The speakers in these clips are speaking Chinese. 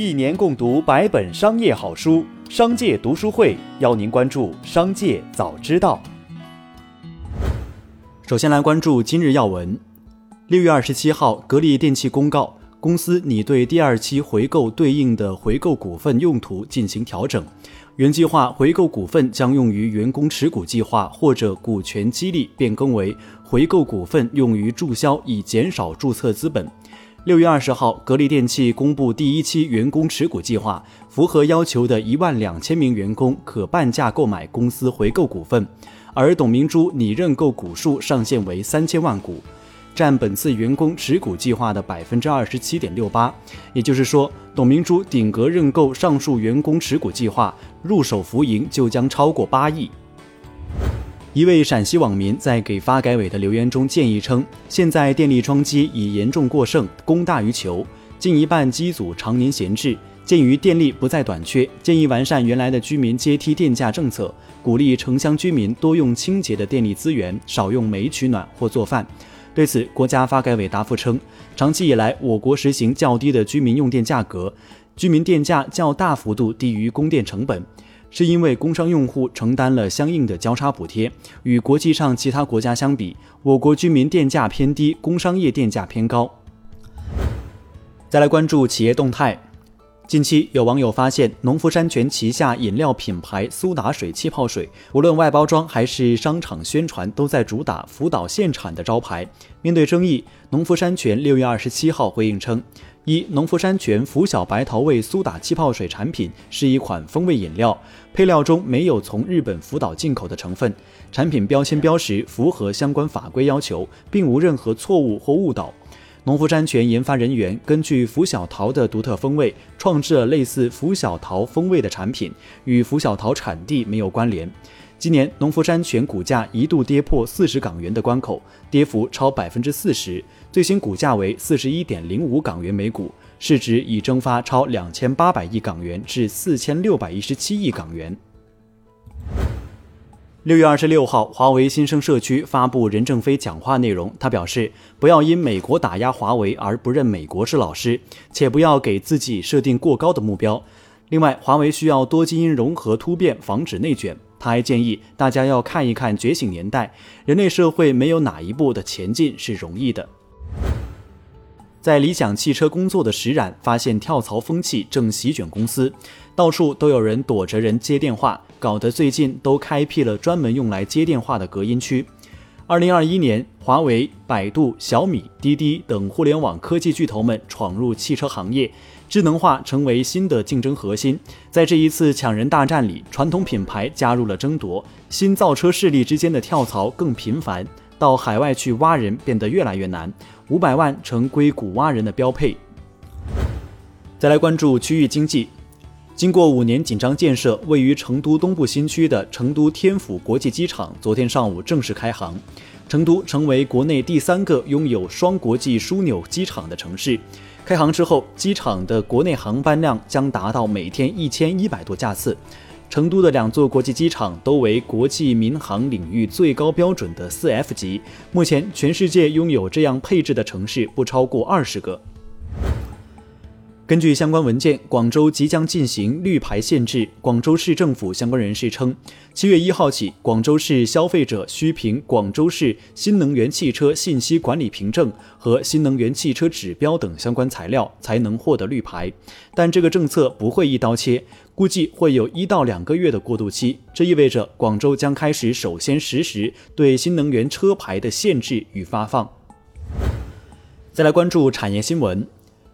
一年共读百本商业好书，商界读书会邀您关注商界早知道。首先来关注今日要闻。六月二十七号，格力电器公告，公司拟对第二期回购对应的回购股份用途进行调整。原计划回购股份将用于员工持股计划或者股权激励，变更为回购股份用于注销，以减少注册资本。六月二十号，格力电器公布第一期员工持股计划，符合要求的一万两千名员工可半价购买公司回购股份，而董明珠拟认购股数上限为三千万股，占本次员工持股计划的百分之二十七点六八。也就是说，董明珠顶格认购上述员工持股计划，入手浮盈就将超过八亿。一位陕西网民在给发改委的留言中建议称，现在电力装机已严重过剩，供大于求，近一半机组常年闲置。鉴于电力不再短缺，建议完善原来的居民阶梯电价政策，鼓励城乡居民多用清洁的电力资源，少用煤取暖或做饭。对此，国家发改委答复称，长期以来，我国实行较低的居民用电价格，居民电价较大幅度低于供电成本。是因为工商用户承担了相应的交叉补贴，与国际上其他国家相比，我国居民电价偏低，工商业电价偏高。再来关注企业动态，近期有网友发现，农夫山泉旗下饮料品牌苏打水气泡水，无论外包装还是商场宣传，都在主打福岛现产的招牌。面对争议，农夫山泉六月二十七号回应称。一农夫山泉福小白桃味苏打气泡水产品是一款风味饮料，配料中没有从日本福岛进口的成分，产品标签标识符合相关法规要求，并无任何错误或误导。农夫山泉研发人员根据拂晓桃的独特风味，创制了类似拂晓桃风味的产品，与拂晓桃产地没有关联。今年农夫山泉股价一度跌破四十港元的关口，跌幅超百分之四十，最新股价为四十一点零五港元每股，市值已蒸发超两千八百亿港元至四千六百一十七亿港元。六月二十六号，华为新生社区发布任正非讲话内容，他表示，不要因美国打压华为而不认美国是老师，且不要给自己设定过高的目标。另外，华为需要多基因融合突变，防止内卷。他还建议大家要看一看《觉醒年代》，人类社会没有哪一步的前进是容易的。在理想汽车工作的石冉发现跳槽风气正席卷公司，到处都有人躲着人接电话，搞得最近都开辟了专门用来接电话的隔音区。二零二一年，华为、百度、小米、滴滴等互联网科技巨头们闯入汽车行业。智能化成为新的竞争核心，在这一次抢人大战里，传统品牌加入了争夺，新造车势力之间的跳槽更频繁，到海外去挖人变得越来越难，五百万成硅谷挖人的标配。再来关注区域经济，经过五年紧张建设，位于成都东部新区的成都天府国际机场昨天上午正式开航，成都成为国内第三个拥有双国际枢纽机场的城市。开航之后，机场的国内航班量将达到每天一千一百多架次。成都的两座国际机场都为国际民航领域最高标准的四 F 级。目前，全世界拥有这样配置的城市不超过二十个。根据相关文件，广州即将进行绿牌限制。广州市政府相关人士称，七月一号起，广州市消费者需凭广州市新能源汽车信息管理凭证和新能源汽车指标等相关材料才能获得绿牌。但这个政策不会一刀切，估计会有一到两个月的过渡期。这意味着广州将开始首先实施对新能源车牌的限制与发放。再来关注产业新闻。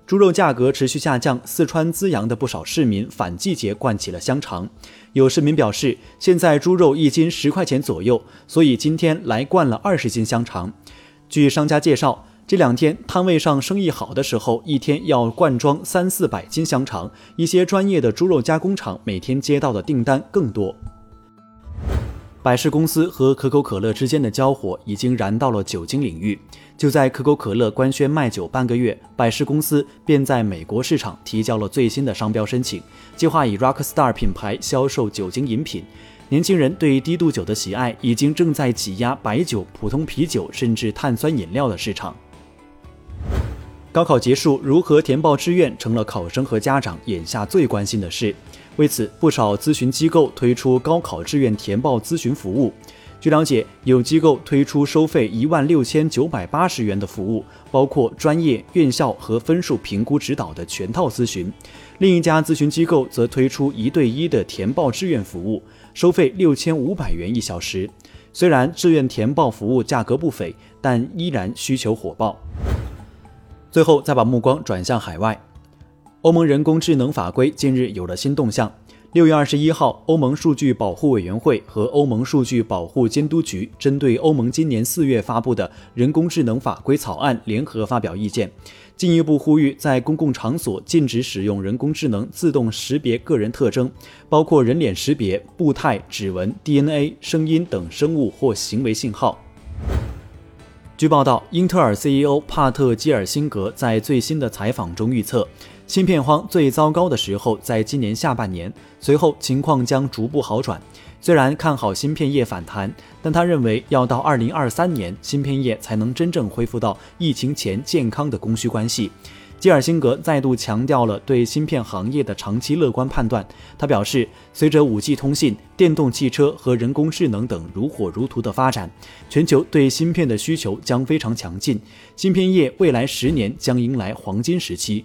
猪肉价格持续下降，四川资阳的不少市民反季节灌起了香肠。有市民表示，现在猪肉一斤十块钱左右，所以今天来灌了二十斤香肠。据商家介绍，这两天摊位上生意好的时候，一天要灌装三四百斤香肠。一些专业的猪肉加工厂每天接到的订单更多。百事公司和可口可乐之间的交火已经燃到了酒精领域。就在可口可乐官宣卖酒半个月，百事公司便在美国市场提交了最新的商标申请，计划以 Rockstar 品牌销售酒精饮品。年轻人对低度酒的喜爱，已经正在挤压白酒、普通啤酒甚至碳酸饮料的市场。高考结束，如何填报志愿成了考生和家长眼下最关心的事。为此，不少咨询机构推出高考志愿填报咨询服务。据了解，有机构推出收费一万六千九百八十元的服务，包括专业、院校和分数评估指导的全套咨询；另一家咨询机构则推出一对一的填报志愿服务，收费六千五百元一小时。虽然志愿填报服务价格不菲，但依然需求火爆。最后，再把目光转向海外，欧盟人工智能法规近日有了新动向。六月二十一号，欧盟数据保护委员会和欧盟数据保护监督局针对欧盟今年四月发布的人工智能法规草案联合发表意见，进一步呼吁在公共场所禁止使用人工智能自动识别个人特征，包括人脸识别、步态、指纹、DNA、声音等生物或行为信号。据报道，英特尔 CEO 帕特基尔辛格在最新的采访中预测。芯片荒最糟糕的时候在今年下半年，随后情况将逐步好转。虽然看好芯片业反弹，但他认为要到二零二三年，芯片业才能真正恢复到疫情前健康的供需关系。基尔辛格再度强调了对芯片行业的长期乐观判断。他表示，随着 5G 通信、电动汽车和人工智能等如火如荼的发展，全球对芯片的需求将非常强劲，芯片业未来十年将迎来黄金时期。